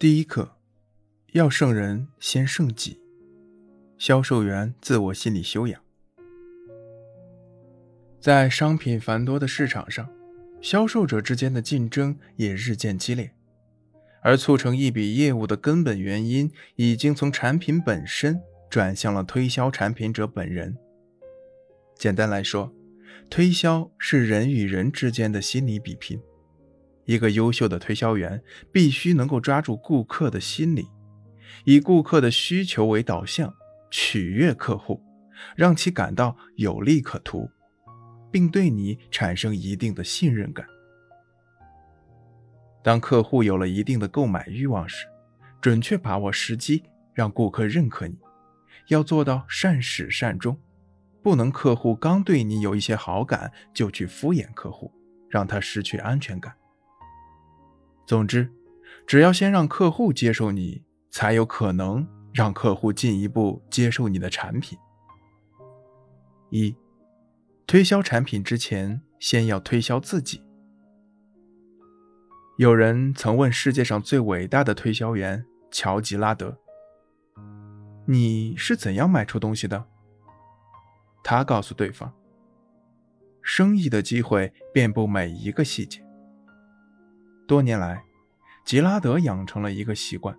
第一课，要胜人先胜己。销售员自我心理修养。在商品繁多的市场上，销售者之间的竞争也日渐激烈，而促成一笔业务的根本原因，已经从产品本身转向了推销产品者本人。简单来说，推销是人与人之间的心理比拼。一个优秀的推销员必须能够抓住顾客的心理，以顾客的需求为导向，取悦客户，让其感到有利可图，并对你产生一定的信任感。当客户有了一定的购买欲望时，准确把握时机，让顾客认可你，要做到善始善终，不能客户刚对你有一些好感就去敷衍客户，让他失去安全感。总之，只要先让客户接受你，才有可能让客户进一步接受你的产品。一，推销产品之前，先要推销自己。有人曾问世界上最伟大的推销员乔吉拉德：“你是怎样卖出东西的？”他告诉对方：“生意的机会遍布每一个细节。”多年来，吉拉德养成了一个习惯：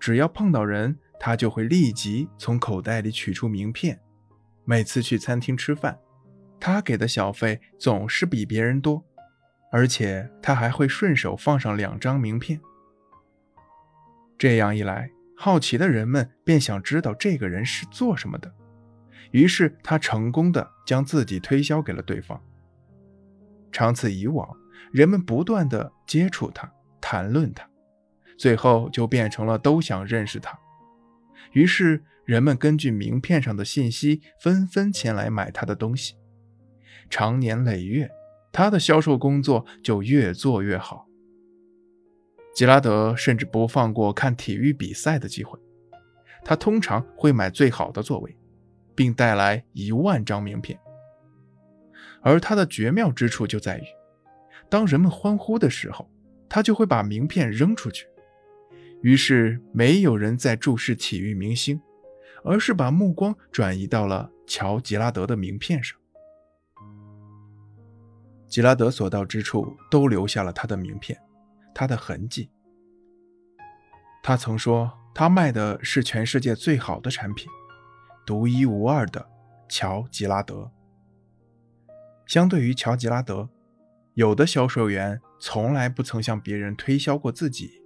只要碰到人，他就会立即从口袋里取出名片。每次去餐厅吃饭，他给的小费总是比别人多，而且他还会顺手放上两张名片。这样一来，好奇的人们便想知道这个人是做什么的，于是他成功的将自己推销给了对方。长此以往。人们不断的接触他，谈论他，最后就变成了都想认识他。于是人们根据名片上的信息，纷纷前来买他的东西。长年累月，他的销售工作就越做越好。吉拉德甚至不放过看体育比赛的机会，他通常会买最好的座位，并带来一万张名片。而他的绝妙之处就在于。当人们欢呼的时候，他就会把名片扔出去。于是，没有人再注视体育明星，而是把目光转移到了乔吉拉德的名片上。吉拉德所到之处都留下了他的名片，他的痕迹。他曾说，他卖的是全世界最好的产品，独一无二的乔吉拉德。相对于乔吉拉德。有的销售员从来不曾向别人推销过自己，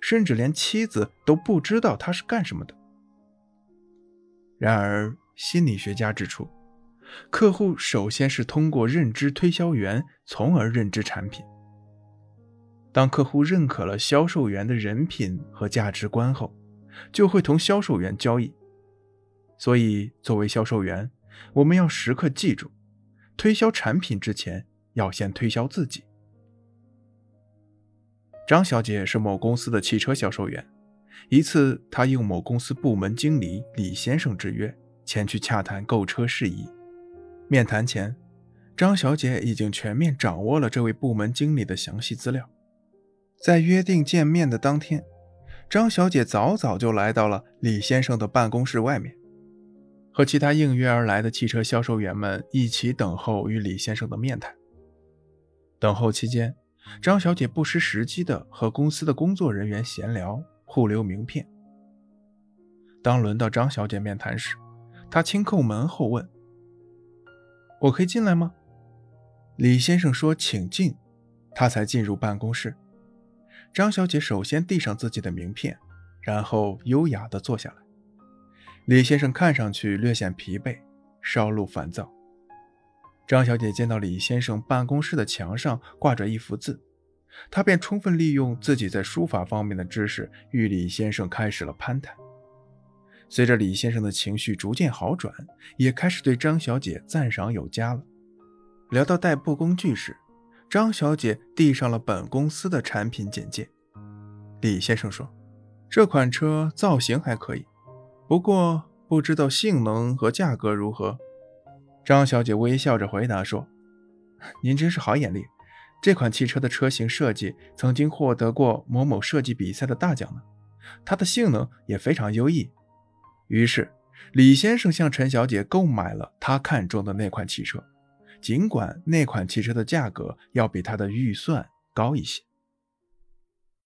甚至连妻子都不知道他是干什么的。然而，心理学家指出，客户首先是通过认知推销员，从而认知产品。当客户认可了销售员的人品和价值观后，就会同销售员交易。所以，作为销售员，我们要时刻记住，推销产品之前。要先推销自己。张小姐是某公司的汽车销售员。一次，她应某公司部门经理李先生之约，前去洽谈购车事宜。面谈前，张小姐已经全面掌握了这位部门经理的详细资料。在约定见面的当天，张小姐早早就来到了李先生的办公室外面，和其他应约而来的汽车销售员们一起等候与李先生的面谈。等候期间，张小姐不失时机地和公司的工作人员闲聊，互留名片。当轮到张小姐面谈时，她轻叩门后问：“我可以进来吗？”李先生说：“请进。”他才进入办公室。张小姐首先递上自己的名片，然后优雅地坐下来。李先生看上去略显疲惫，稍露烦躁。张小姐见到李先生办公室的墙上挂着一幅字，她便充分利用自己在书法方面的知识，与李先生开始了攀谈。随着李先生的情绪逐渐好转，也开始对张小姐赞赏有加了。聊到代步工具时，张小姐递上了本公司的产品简介。李先生说：“这款车造型还可以，不过不知道性能和价格如何。”张小姐微笑着回答说：“您真是好眼力，这款汽车的车型设计曾经获得过某某设计比赛的大奖呢，它的性能也非常优异。于是，李先生向陈小姐购买了他看中的那款汽车，尽管那款汽车的价格要比他的预算高一些。